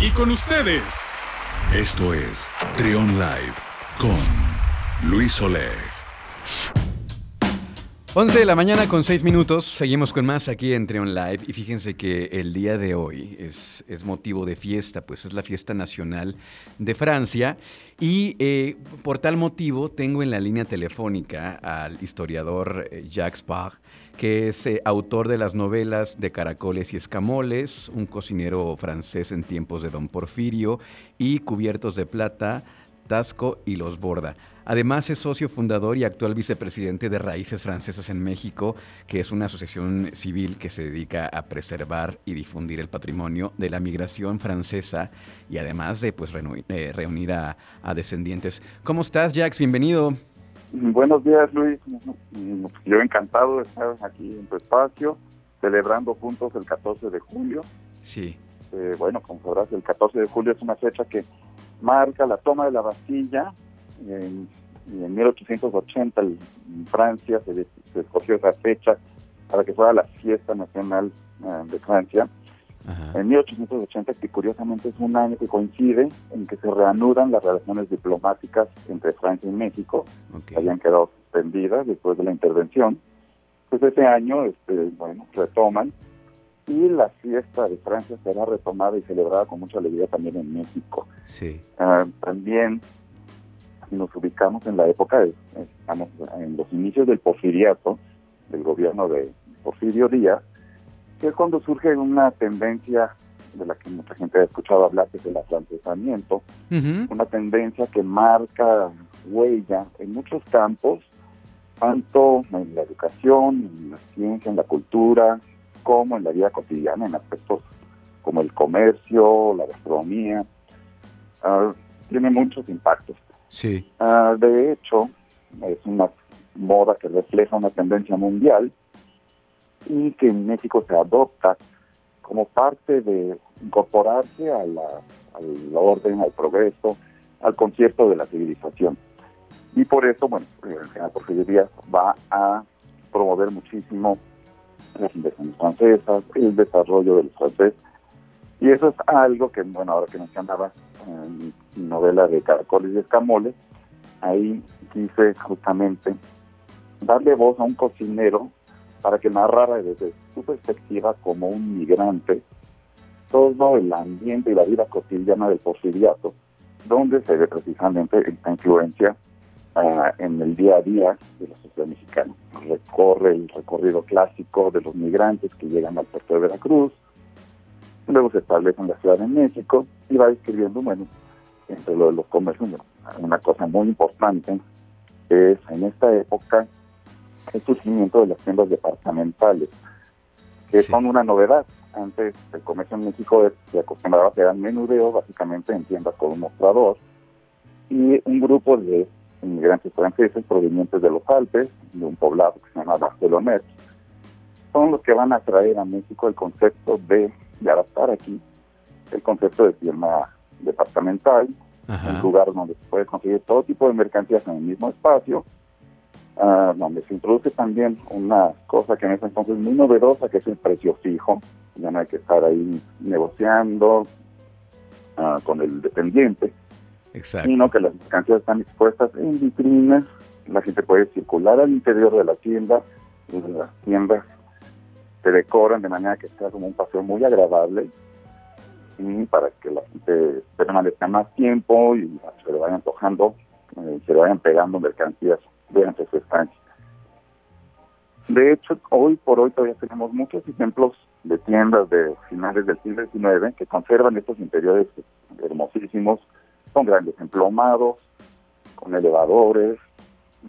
Y con ustedes. Esto es Trion Live con Luis Oleg. 11 de la mañana con 6 minutos, seguimos con más aquí en Trion Live y fíjense que el día de hoy es, es motivo de fiesta, pues es la fiesta nacional de Francia y eh, por tal motivo tengo en la línea telefónica al historiador eh, Jacques Parr, que es eh, autor de las novelas de Caracoles y Escamoles, un cocinero francés en tiempos de Don Porfirio y Cubiertos de Plata, Tasco y Los Borda. Además es socio fundador y actual vicepresidente de Raíces Francesas en México, que es una asociación civil que se dedica a preservar y difundir el patrimonio de la migración francesa y además de pues, eh, reunir a, descendientes. ¿Cómo estás, Jax? Bienvenido. Buenos días, Luis. Yo encantado de estar aquí en tu espacio, celebrando juntos el 14 de julio. Sí. Eh, bueno, como sabrás, el 14 de julio es una fecha que marca la toma de la Bastilla en, en 1880 en Francia se, escogió esa fecha para que fuera la fiesta nacional eh, de Francia. En 1880, que curiosamente es un año que coincide en que se reanudan las relaciones diplomáticas entre Francia y México, que habían quedado suspendidas después de la intervención. Pues ese año, este, bueno, retoman y la fiesta de Francia será retomada y celebrada con mucha alegría también en México. Sí. Ah, también nos ubicamos en la época, de, estamos en los inicios del porfiriato, del gobierno de Porfirio Díaz, que es cuando surge una tendencia de la que mucha gente ha escuchado hablar, que es el afrancesamiento, una tendencia que marca huella en muchos campos, tanto en la educación, en la ciencia, en la cultura, como en la vida cotidiana, en aspectos como el comercio, la gastronomía. Ah, tiene muchos impactos. Sí. Ah, de hecho, es una moda que refleja una tendencia mundial y que en México se adopta como parte de incorporarse a la, al orden, al progreso, al concierto de la civilización. Y por eso, bueno, la Porfirio va a promover muchísimo las inversiones francesas, el desarrollo del francés. Y eso es algo que, bueno, ahora que mencionaba en mi novela de Caracoles y Escamoles, ahí quise justamente darle voz a un cocinero para que narrara desde su perspectiva como un migrante todo el ambiente y la vida cotidiana del porfiriato, donde se ve precisamente esta influencia ah, en el día a día de la sociedad mexicana. Recorre el recorrido clásico de los migrantes que llegan al puerto de Veracruz, luego se establece en la Ciudad de México y va describiendo, bueno, entre lo de los comercios, una cosa muy importante es en esta época el surgimiento de las tiendas departamentales, que son una novedad. Antes el comercio en México se acostumbraba a hacer menudeo básicamente en tiendas con un mostrador y un grupo de inmigrantes franceses provenientes de los Alpes, de un poblado que se llama Barcelona, son los que van a traer a México el concepto de, de adaptar aquí el concepto de tienda departamental, un lugar donde se puede conseguir todo tipo de mercancías en el mismo espacio, ah, donde se introduce también una cosa que en ese entonces es muy novedosa, que es el precio fijo. Ya no hay que estar ahí negociando ah, con el dependiente, sino que las mercancías están expuestas en vitrinas, la gente puede circular al interior de la tienda, las tiendas se decoran de manera que sea como un paseo muy agradable y para que la gente permanezca más tiempo y se le vayan antojando, eh, se le vayan pegando mercancías durante su estancia. De hecho, hoy por hoy todavía tenemos muchos ejemplos de tiendas de finales del siglo XIX que conservan estos interiores hermosísimos, con grandes emplomados, con elevadores,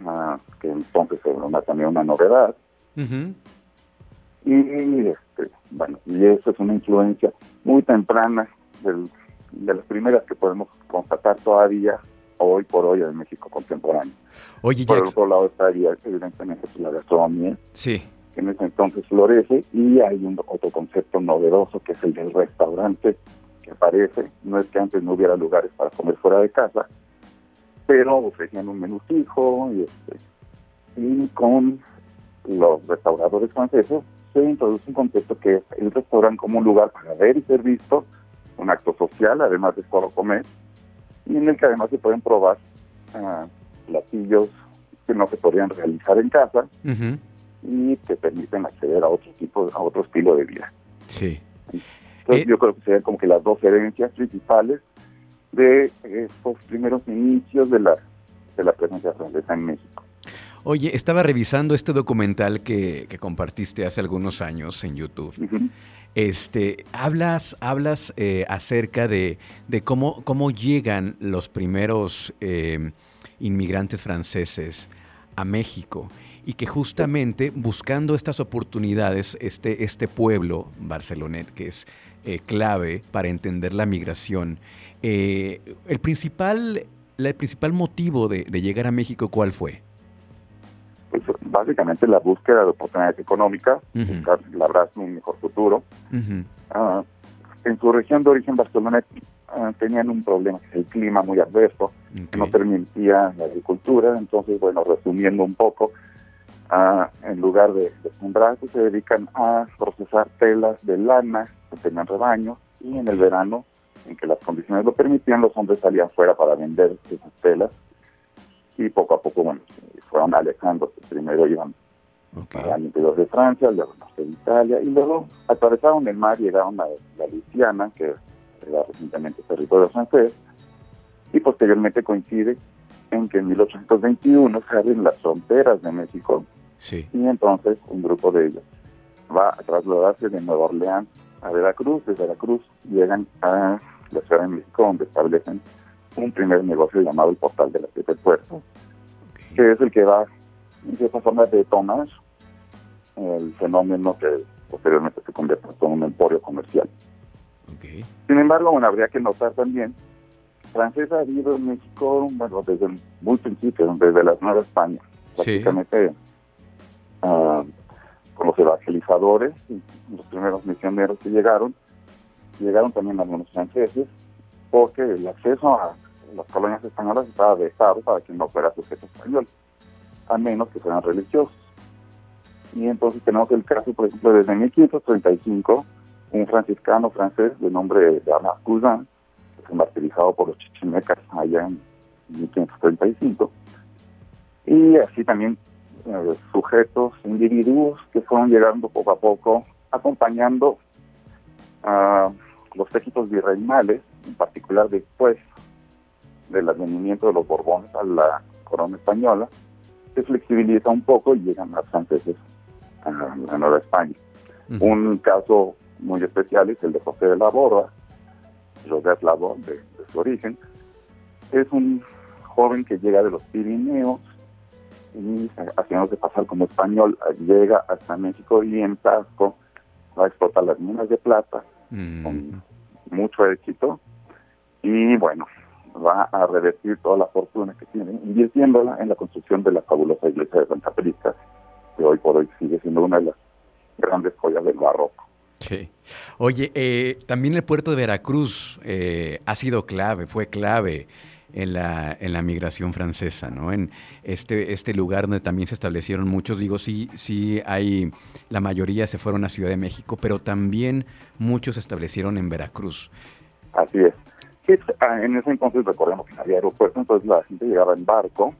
ah, que entonces es también una novedad. Y este, bueno, y eso es una influencia muy temprana de las primeras que podemos constatar todavía hoy por hoy en México contemporáneo. Oye, por otro lado estaría evidentemente pues, la gastronomía. Sí. Que en ese entonces florece y hay un otro concepto novedoso que es el del restaurante que aparece. No es que antes no hubiera lugares para comer fuera de casa, pero ofrecían un menú fijo y, este, y con los restauradores franceses se introduce un concepto que es el restaurante como un lugar para ver y ser visto un acto social, además de solo comer, y en el que además se pueden probar ah, platillos que no se podrían realizar en casa y que permiten acceder a otro tipo, a otro estilo de vida. Sí. Entonces eh, yo creo que serían como que las dos herencias principales de estos primeros inicios de la, de la presencia francesa en México. Oye, estaba revisando este documental que, compartiste hace algunos años en YouTube. Este, hablas, hablas eh, acerca de, cómo, cómo llegan los primeros eh, inmigrantes franceses a México y que justamente buscando estas oportunidades, este, este pueblo, Barcelonet, que es eh, clave para entender la migración, el, principal, el principal motivo de, de llegar a México, ¿cuál fue? Básicamente la búsqueda de oportunidades económicas, buscar labrar un mejor futuro. Ah, en su región de origen, Barcelona, ah, tenían un problema, el clima muy adverso, que no permitía la agricultura. Entonces, bueno, resumiendo un poco, ah, en lugar de, de sembrar, pues, se dedican a procesar telas de lana, que tenían rebaños, y en el verano, en que las condiciones lo permitían, los hombres salían fuera para vender esas telas y poco a poco, bueno, fueron alejando. Primero iban al interior de Francia, luego de Italia, y luego atravesaron el mar, llegaron a la Luisiana, que era recientemente territorio francés, y posteriormente coincide en que en 1821 se abren las fronteras de México, y entonces un grupo de ellos va a trasladarse de Nueva Orleans a Veracruz, de Veracruz llegan a la Ciudad de México, donde establecen un primer negocio llamado el Portal de la Siete Puertas, que es el que va, en cierta forma, de tomar el fenómeno que posteriormente se convierte en un emporio comercial. Sin embargo, bueno, habría que notar también, Francesa ha habido en México, bueno, desde muy principio, desde la Nueva España, prácticamente ah, con los evangelizadores, los primeros misioneros que llegaron, llegaron también algunos franceses, porque el acceso a las colonias españolas estaba dejado para que no fuera sujeto español, a menos que fueran religiosos. Y entonces tenemos el caso, por ejemplo, desde 1535, un franciscano francés de nombre de Alain Cousin, que fue martirizado por los chichimecas allá en 1535, y así también eh, sujetos, individuos que fueron llegando poco a poco, acompañando a los éxitos virreinales, en particular después del advenimiento de los Borbones a la corona española, se flexibiliza un poco y llegan más franceses a, la Nueva España. Un caso muy especial es el de José de la Borda, José Labor, de, su origen. Es un joven que llega de los Pirineos y haciéndose pasar como español, llega hasta México y en Tasco va a explotar las minas de plata con mucho éxito. Y bueno, va a revertir toda la fortuna que tiene, invirtiéndola en la construcción de la fabulosa iglesia de Santa Prisca, que hoy por hoy sigue siendo una de las grandes joyas del barroco. Sí. Oye, eh, también el puerto de Veracruz eh, ha sido clave, fue clave en la, en la migración francesa, ¿no? En este, este lugar donde también se establecieron muchos, digo, sí, sí hay, la mayoría se fueron a Ciudad de México, pero también muchos se establecieron en Veracruz. Así es. Ah, en ese entonces recordemos que no había aeropuerto, entonces la gente llegaba en barco,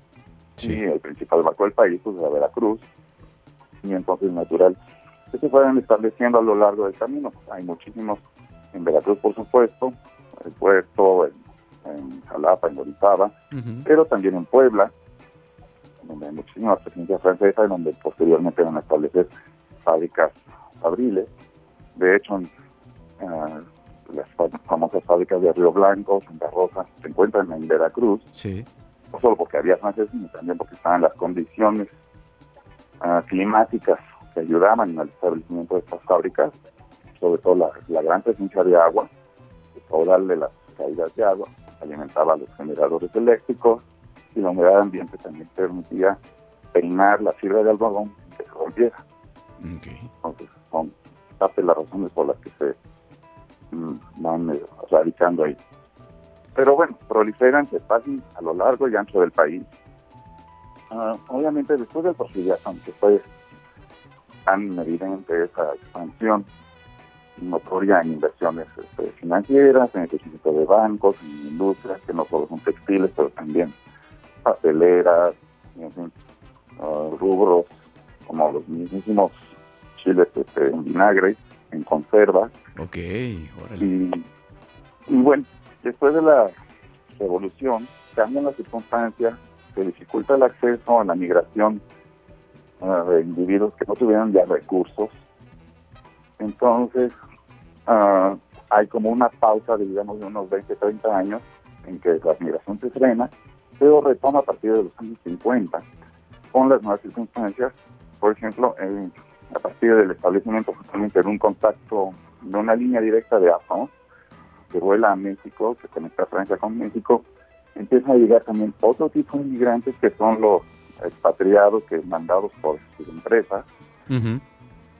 y el principal barco del país pues era Veracruz, y entonces natural que se fueron estableciendo a lo largo del camino. Hay muchísimos en Veracruz, por supuesto, el puerto, en, Jalapa, en Orizaba, pero también en Puebla, donde hay muchísimas presencia francesa, y donde posteriormente van a establecer fábricas fabriles. De hecho, uh, las famosas fábricas de Río Blanco, Santa Rosa, se encuentran en Veracruz. Sí. No solo porque había franceses, sino también porque estaban las condiciones ah, climáticas que ayudaban al establecimiento de estas fábricas, sobre todo la, gran presencia de agua, el caudal de las caídas de agua, alimentaba los generadores eléctricos y la humedad ambiente también permitía peinar la fibra de algodón que se rompiera. Entonces, son parte de las razones por las que se van eh, radicando ahí. Pero bueno, proliferan, se pasan a lo largo y ancho del país. Ah, obviamente después del porfiriato, aunque fue tan evidente esa expansión, notoria en inversiones este, financieras, en el crecimiento de bancos, en industrias, que no solo son textiles, pero también papeleras, ah, rubros como los mismísimos chiles este, en vinagre, en conserva. Ok, órale. Y, y bueno, después de la revolución, cambian las circunstancias, se dificulta el acceso a la migración ah, de individuos que no tuvieran ya recursos. Entonces, uh, hay como una pausa de, digamos, de unos 20, 30 años en que la migración se frena, pero retoma a partir de los años 50 con las nuevas circunstancias. Por ejemplo, a partir del establecimiento justamente de un contacto de una línea directa de AFA, que vuela a México, que conecta Francia con México, empiezan a llegar también otro tipo de inmigrantes que son los expatriados que mandados por sus empresas.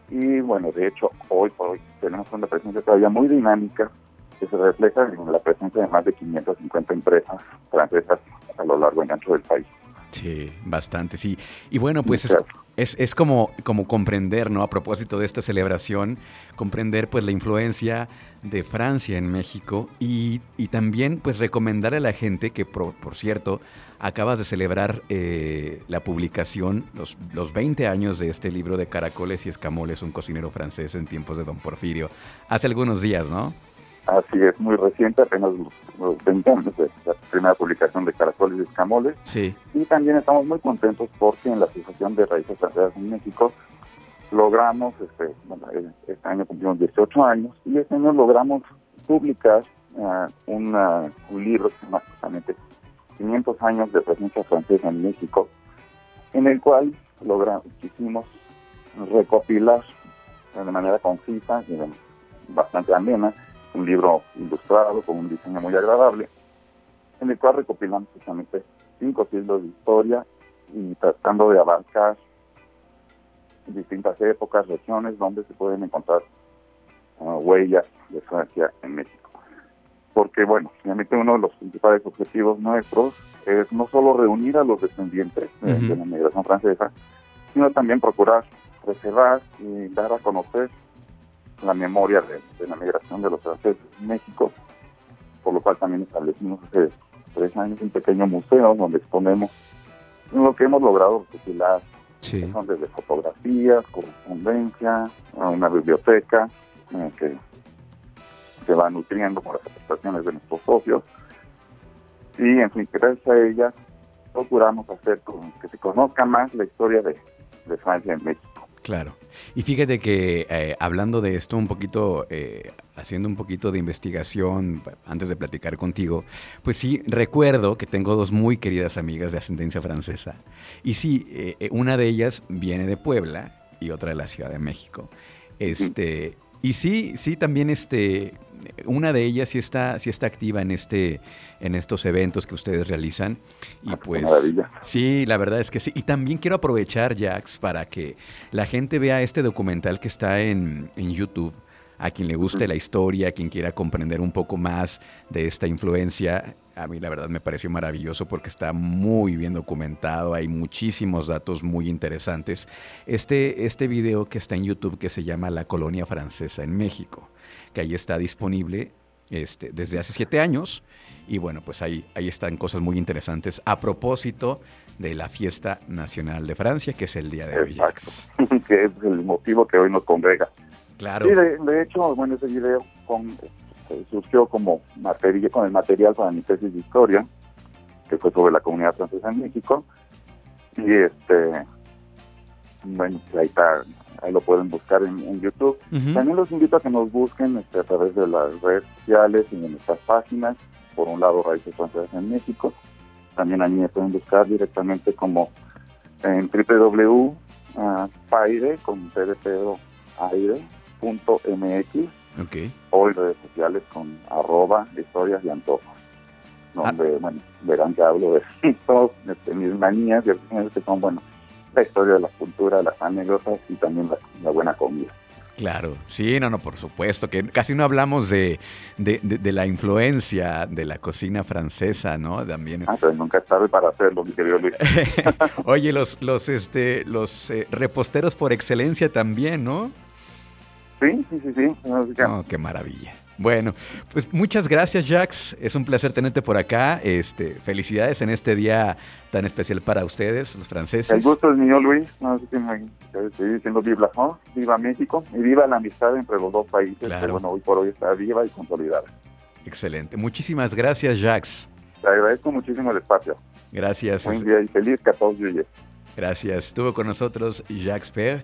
Y bueno, de hecho, hoy por hoy tenemos una presencia todavía muy dinámica que se refleja en la presencia de más de 550 empresas francesas a lo largo y ancho del país. Sí, bastante, sí. Y bueno, pues es, es, como, como comprender, ¿no? A propósito de esta celebración, comprender pues la influencia de Francia en México y, y también pues recomendar a la gente que, por, por cierto, acabas de celebrar eh, la publicación, los, los 20 años de este libro de Caracoles y Escamoles, un cocinero francés en tiempos de Don Porfirio, hace algunos días, ¿no? Así es, muy reciente, apenas los 20 años de la primera publicación de Caracoles y Escamoles. Sí. Y también estamos muy contentos porque en la Asociación de Raíces Francesas en México logramos, este, bueno, eh, este año cumplimos 18 años, y este año logramos publicar uh, una, un libro que se llama justamente 500 años de presencia francesa en México, en el cual logramos, quisimos recopilar de manera concisa y bastante amena un libro ilustrado con un diseño muy agradable, en el cual recopilamos precisamente cinco siglos de historia y tratando de abarcar distintas épocas, regiones donde se pueden encontrar uh, huellas de Francia en México. Porque, bueno, finalmente uno de los principales objetivos nuestros es no solo reunir a los descendientes de la migración francesa, sino también procurar preservar y dar a conocer la memoria de, la migración de los franceses en México, por lo cual también establecimos hace tres años un pequeño museo donde exponemos lo que hemos logrado recopilar, son desde fotografías, correspondencia, una biblioteca eh, que se va nutriendo con las aportaciones de nuestros socios. Y en fin, gracias a ella procuramos hacer que se conozca más la historia de, de Francia en México. Claro. Y fíjate que eh, hablando de esto un poquito, eh, haciendo un poquito de investigación antes de platicar contigo, pues sí, recuerdo que tengo dos muy queridas amigas de ascendencia francesa. Y sí, eh, una de ellas viene de Puebla y otra de la Ciudad de México. Este, y sí, sí, también este, una de ellas sí está, sí está activa en este, en estos eventos que ustedes realizan. Y ah, pues, sí, la verdad es que sí. Y también quiero aprovechar, Jax, para que la gente vea este documental que está en, en YouTube. A quien le guste la historia, a quien quiera comprender un poco más de esta influencia, a mí la verdad me pareció maravilloso porque está muy bien documentado, hay muchísimos datos muy interesantes. Este, este video que está en YouTube que se llama La colonia francesa en México, que ahí está disponible este, desde hace siete años. Y bueno, pues ahí, ahí están cosas muy interesantes a propósito de la fiesta nacional de Francia, que es el día de hoy. que es el motivo que hoy nos congrega. Claro. Sí, de, hecho, bueno, ese video con, eh, surgió como material, con el material para mi tesis de historia, que fue sobre la comunidad francesa en México. Y este, bueno, ahí está ahí lo pueden buscar en, YouTube. También los invito a que nos busquen este, a través de las redes sociales y en nuestras páginas. Por un lado, Raíces Francesas en México. También a mí me pueden buscar directamente como en www.paire, con Okay. En redes sociales con arroba historias y antojos. Donde, ah. bueno, verán que hablo de, de mis manías y que son, bueno, la historia de la cultura, las anécdotas y también la, buena comida. Claro, sí, no, no, por supuesto, que casi no hablamos de, de, la influencia de la cocina francesa, ¿no? También. Ah, pero nunca es tarde para hacerlo, mi querido Luis. Oye, los, los, este, los eh, reposteros por excelencia también, ¿no? Sí, sí, sí, sí. Oh, qué maravilla. Bueno, pues muchas gracias, Jax. Es un placer tenerte por acá. Este, felicidades en este día tan especial para ustedes, los franceses. El gusto es mío, Luis. No sé estoy diciendo viva, ¿no? viva México y viva la amistad entre los dos países. Que, bueno, hoy por hoy está viva y consolidada. Excelente. Muchísimas gracias, Jax. Te agradezco muchísimo el espacio. Gracias. Buen día y feliz 14 de Gracias. Estuvo con nosotros Jacques Per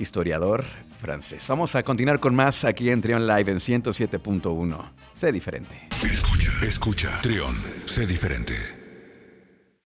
historiador francés. Vamos a continuar con más aquí en Trion Live en 107.1. Sé diferente. Escucha, escucha. Trion, sé diferente.